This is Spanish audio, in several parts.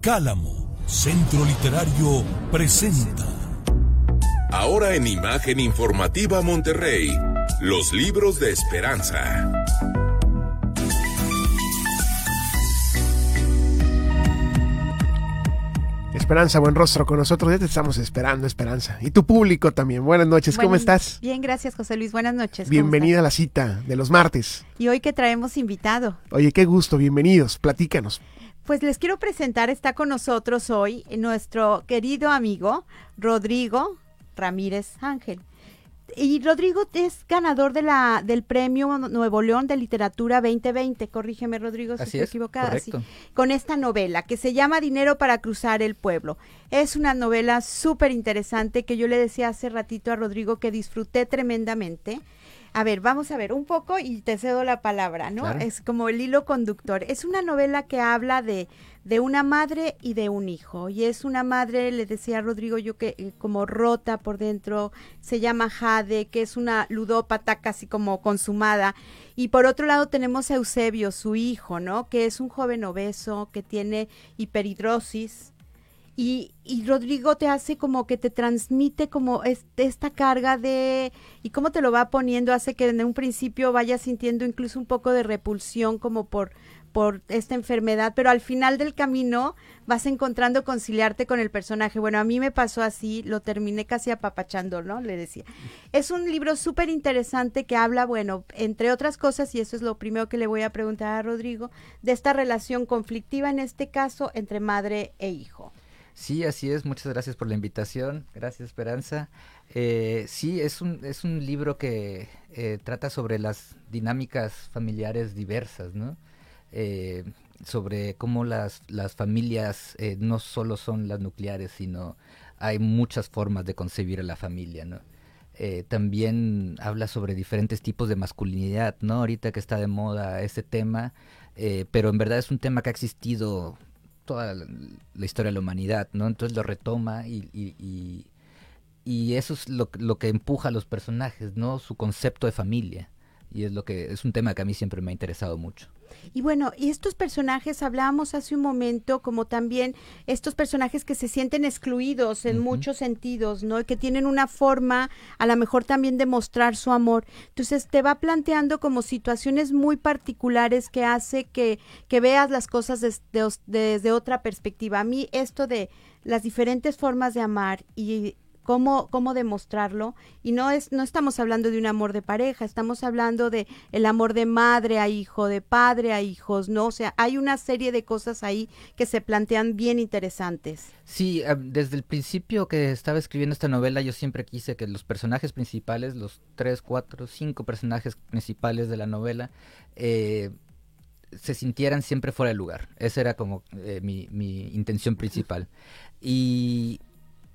Cálamo, Centro Literario, presenta. Ahora en Imagen Informativa Monterrey, los libros de esperanza. Esperanza, buen rostro con nosotros. Ya te estamos esperando, Esperanza. Y tu público también. Buenas noches, ¿cómo estás? Bien, gracias, José Luis. Buenas noches. Bienvenida a la cita de los martes. Y hoy que traemos invitado. Oye, qué gusto, bienvenidos. Platícanos. Pues les quiero presentar, está con nosotros hoy nuestro querido amigo Rodrigo Ramírez Ángel. Y Rodrigo es ganador de la, del premio Nuevo León de Literatura 2020. Corrígeme, Rodrigo, si estoy equivocada. con esta novela que se llama Dinero para cruzar el pueblo. Es una novela súper interesante que yo le decía hace ratito a Rodrigo que disfruté tremendamente. A ver, vamos a ver un poco y te cedo la palabra, ¿no? Es como el hilo conductor. Es una novela que habla de, de una madre y de un hijo. Y es una madre, le decía Rodrigo yo que eh, como rota por dentro, se llama Jade, que es una ludópata casi como consumada. Y por otro lado tenemos a Eusebio, su hijo, ¿no? Que es un joven obeso, que tiene hiperhidrosis y, y, Rodrigo te hace como que te transmite como esta carga de y cómo te lo va poniendo hace que en un principio vayas sintiendo incluso un poco de repulsión como por por esta enfermedad, pero al final del camino vas encontrando conciliarte con el personaje. Bueno, a mí me pasó así, lo terminé casi apapachando, ¿no? Le decía. Es un libro súper interesante que habla, bueno, entre otras cosas, y eso es lo primero que le voy a preguntar a Rodrigo, de esta relación conflictiva en este caso entre madre e hijo. Sí, así es. Muchas gracias por la invitación. Gracias, Esperanza. Eh, sí, es un, es un libro que eh, trata sobre las dinámicas familiares diversas, ¿no? Eh, sobre cómo las, las familias eh, no solo son las nucleares, sino hay muchas formas de concebir a la familia, ¿no? Eh, también habla sobre diferentes tipos de masculinidad, ¿no? Ahorita que está de moda ese tema, pero en verdad es un tema que ha existido toda la, historia de la humanidad, ¿no? Entonces lo retoma y, y, y, eso es lo, lo, que empuja a los personajes, ¿no? Su concepto de familia. Y es lo que es un tema que a mí siempre me ha interesado mucho. Y bueno, y estos personajes, hablábamos hace un momento, como también estos personajes que se sienten excluidos en muchos sentidos, ¿no? Que tienen una forma, a lo mejor también de mostrar su amor. Entonces te va planteando como situaciones muy particulares que hace que, que veas las cosas desde, desde otra perspectiva. A mí esto de las diferentes formas de amar y cómo, cómo demostrarlo. Y no es, no estamos hablando de un amor de pareja, estamos hablando de el amor de madre a hijo, de padre a hijos, ¿no? O sea, hay una serie de cosas ahí que se plantean bien interesantes. Sí, desde el principio que estaba escribiendo esta novela, yo siempre quise que los personajes principales, los tres, cuatro, cinco personajes principales de la novela, eh, se sintieran siempre fuera de lugar. Esa era como eh, mi, mi intención principal. Y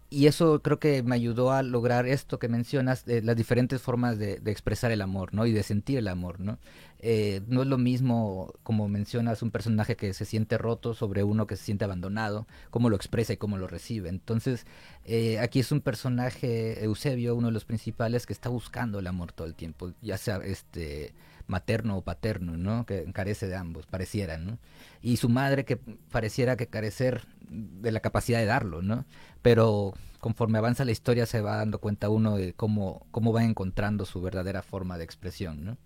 y eso creo que me ayudó a lograr esto que mencionas, las diferentes formas de, expresar el amor, ¿no? Y de sentir el amor, ¿no? Eh, no es lo mismo, como mencionas, un personaje que se siente roto sobre uno que se siente abandonado, cómo lo expresa y cómo lo recibe. Entonces, eh, aquí es un personaje, Eusebio, uno de los principales, que está buscando el amor todo el tiempo, ya sea este materno o paterno, ¿no? Que carece de ambos, pareciera, ¿no? Y su madre que pareciera que carecer de la capacidad de darlo, ¿no? Pero conforme avanza la historia se va dando cuenta uno de cómo, cómo va encontrando su verdadera forma de expresión, ¿no?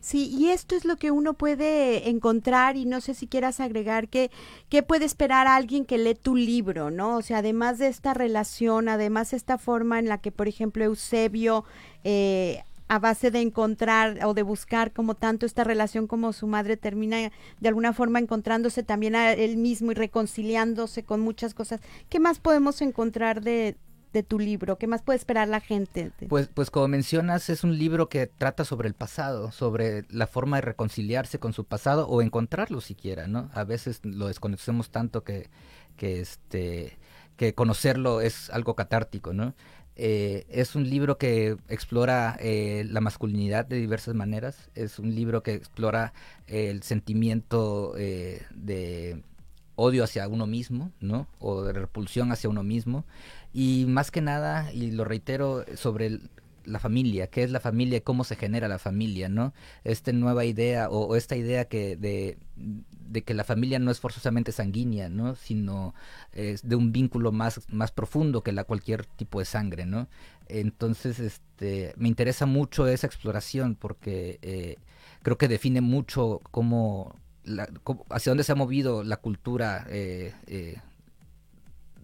Sí, y esto es lo que uno puede encontrar y no sé si quieras agregar que qué puede esperar alguien que lee tu libro, ¿no? O sea, además de esta relación, además esta forma en la que, por ejemplo, Eusebio eh, a base de encontrar o de buscar como tanto esta relación como su madre termina de alguna forma encontrándose también a él mismo y reconciliándose con muchas cosas. ¿Qué más podemos encontrar de, de tu libro? ¿Qué más puede esperar la gente? Pues, pues como mencionas, es un libro que trata sobre el pasado, sobre la forma de reconciliarse con su pasado o encontrarlo siquiera, ¿no? A veces lo desconocemos tanto que, que este que conocerlo es algo catártico, ¿no? Eh, es un libro que explora eh, la masculinidad de diversas maneras. Es un libro que explora eh, el sentimiento de odio hacia uno mismo, ¿no? O de repulsión hacia uno mismo. Y más que nada, y lo reitero, sobre la familia, qué es la familia y cómo se genera la familia, ¿no? Esta nueva idea o, esta idea que de, de, que la familia no es forzosamente sanguínea, ¿no? Sino es de un vínculo más, más profundo que la cualquier tipo de sangre, ¿no? Entonces, este, me interesa mucho esa exploración porque eh, creo que define mucho cómo, la, cómo, hacia dónde se ha movido la cultura eh, eh,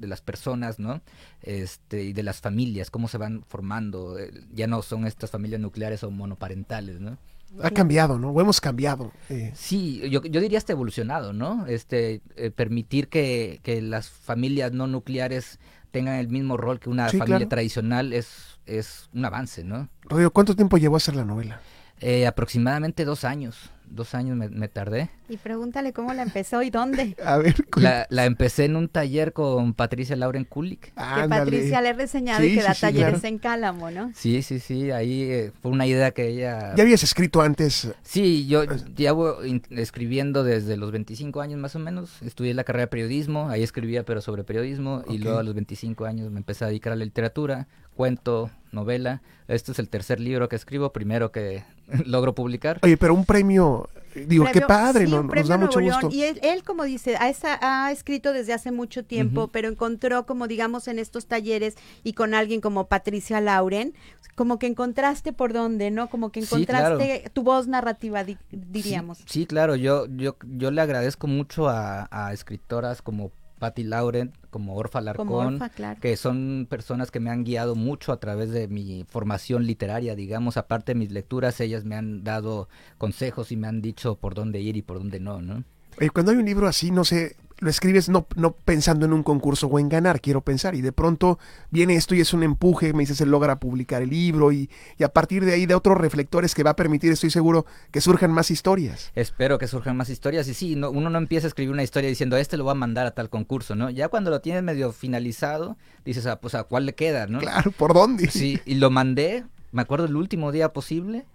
de las personas, ¿no? Este, y de las familias, cómo se van formando. Eh, ya no son estas familias nucleares o monoparentales, ¿no? Ha cambiado, ¿no? O hemos cambiado. Eh. Sí, yo, yo diría hasta evolucionado, ¿no? Este, eh, permitir que, que, las familias no nucleares tengan el mismo rol que una sí, familia claro. tradicional es, es un avance, ¿no? Rodrigo, ¿cuánto tiempo llevó a hacer la novela? Eh, aproximadamente dos años. Dos años me, me, tardé. Y pregúntale cómo la empezó y dónde. A ver, la, la, empecé en un taller con Patricia Lauren Kulik. Que Patricia le he reseñado sí, y que da sí, talleres claro. en Cálamo, ¿no? Sí, sí, sí. Ahí eh, fue una idea que ella. ¿Ya habías escrito antes? Sí, yo llevo escribiendo desde los 25 años más o menos. Estudié la carrera de periodismo. Ahí escribía, pero sobre periodismo. Okay. Y luego a los 25 años me empecé a dedicar a la literatura, cuento, novela. Este es el tercer libro que escribo, primero que logro publicar. Oye, pero un premio, digo, premio, qué padre, sí, no, nos da mucho Nuevo gusto. León. Y él, él, como dice, ha, esa, ha, escrito desde hace mucho tiempo, uh -huh. pero encontró, como digamos, en estos talleres y con alguien como Patricia Lauren, como que encontraste por dónde, ¿no? Como que encontraste sí, claro. tu voz narrativa, di diríamos. Sí, sí, claro, yo, yo, yo le agradezco mucho a, a escritoras como Patty Lauren, como Orfa Larcón, como Orfa, claro. que son personas que me han guiado mucho a través de mi formación literaria, digamos, aparte de mis lecturas, ellas me han dado consejos y me han dicho por dónde ir y por dónde no, ¿no? Eh, cuando hay un libro así, no sé, lo escribes no, no pensando en un concurso o en ganar, quiero pensar, y de pronto viene esto y es un empuje, me dices, se logra publicar el libro y, y, a partir de ahí de otros reflectores que va a permitir, estoy seguro, que surjan más historias. Espero que surjan más historias y sí, no, uno no empieza a escribir una historia diciendo, este lo va a mandar a tal concurso, ¿no? Ya cuando lo tienes medio finalizado, dices, ah, pues a cuál le queda, ¿no? Claro, ¿por dónde? Sí, y lo mandé, me acuerdo el último día posible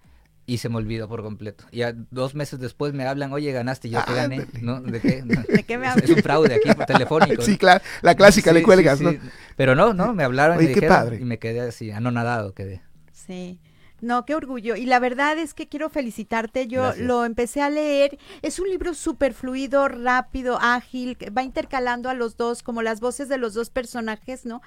y se me olvidó por completo. Y a dos meses después me hablan, oye, ganaste, yo ah, te gané, ¿no? ¿De qué? No. ¿De qué me hablas? Es un fraude aquí por telefónico. sí, claro, la clásica, sí, le cuelgas, sí, ¿no? Sí. Pero no, no, me hablaron oye, y, qué dijeron, padre. y me quedé así, anonadado quedé. Sí. No, qué orgullo. Y la verdad es que quiero felicitarte. Yo Gracias. lo empecé a leer. Es un libro súper fluido, rápido, ágil. Va intercalando a los dos, como las voces de los dos personajes, ¿no?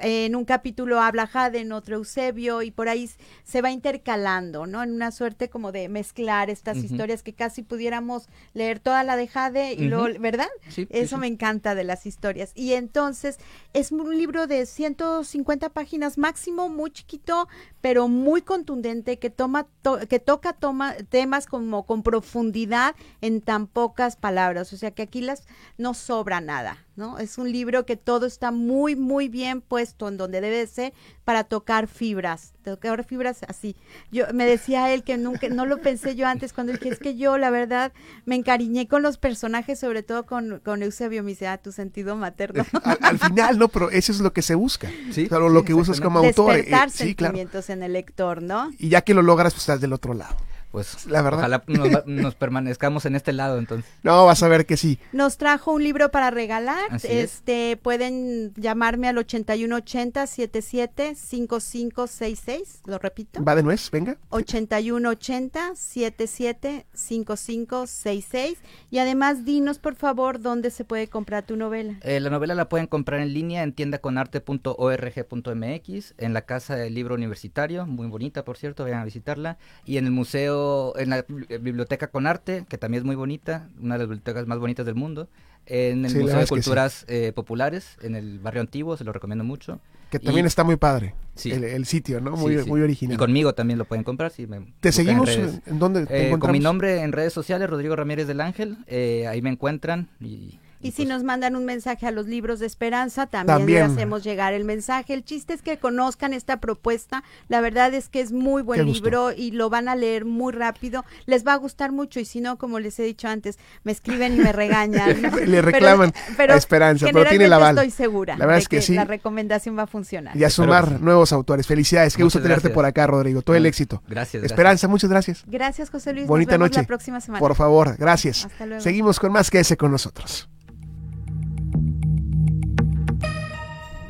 En un capítulo habla Jade, en otro Eusebio, y por ahí se va intercalando, ¿no? En una suerte como de mezclar estas uh -huh. historias que casi pudiéramos leer toda la de Jade, y uh -huh. luego, ¿verdad? Sí, Eso sí, me encanta de las historias. Y entonces es un libro de 150 páginas máximo, muy chiquito, pero muy contundente que toma to que toca toma temas como con profundidad en tan pocas palabras, o sea que aquí las no sobra nada, ¿no? Es un libro que todo está muy muy bien puesto en donde debe ser para tocar fibras, tocar fibras así. Yo me decía él que nunca no lo pensé yo antes cuando dije es que yo la verdad me encariñé con los personajes, sobre todo con, con Eusebio, me dice, ah, tu sentido materno. al, al, final no, pero eso es lo que se busca. Sí, claro, lo que buscas como autor. Despertar eh, sentimientos claro. en el lector, ¿no? Y ya que lo logras, pues estás del otro lado. Pues la verdad. Ojalá nos, nos, permanezcamos en este lado entonces. No, vas a ver que sí. Nos trajo un libro para regalar. Así este es. pueden llamarme al 8180 77 5566, lo repito. Va de nuez, venga. 8180 77 5566 y además dinos por favor dónde se puede comprar tu novela. Eh, la novela la pueden comprar en línea en tiendaconarte.org.mx, en la Casa del Libro Universitario, muy bonita por cierto, vayan a visitarla, y en el Museo, en la Biblioteca con Arte, que también es muy bonita, una de las bibliotecas más bonitas del mundo, en el sí, Museo de Culturas sí. eh, Populares, en el barrio antiguo, se lo recomiendo mucho. Que también y, está muy padre sí. el, el, sitio, ¿no? Muy, muy original. Y conmigo también lo pueden comprar. Si me ¿Te seguimos? En, ¿En dónde te eh, Con mi nombre en redes sociales, Rodrigo Ramírez del Ángel, eh, ahí me encuentran y y, si pues, nos mandan un mensaje a los libros de esperanza, también, también, le hacemos llegar el mensaje. El chiste es que conozcan esta propuesta. La verdad es que es muy buen libro y lo van a leer muy rápido. Les va a gustar mucho y si no, como les he dicho antes, me escriben y me regañan. le reclaman pero, pero a esperanza, pero tiene la bala. estoy segura la verdad de es que, que sí. la recomendación va a funcionar. Y a sumar nuevos autores. Felicidades. Qué gusto tenerte por acá, Rodrigo. Todo el éxito. Gracias. Esperanza, muchas gracias. Gracias, José Luis. Bonita Nos vemos noche. la próxima semana. Por favor, gracias. Hasta luego. Seguimos con más que ese con nosotros.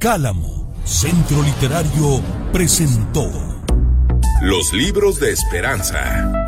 Cálamo, Centro Literario, presentó. Los libros de esperanza.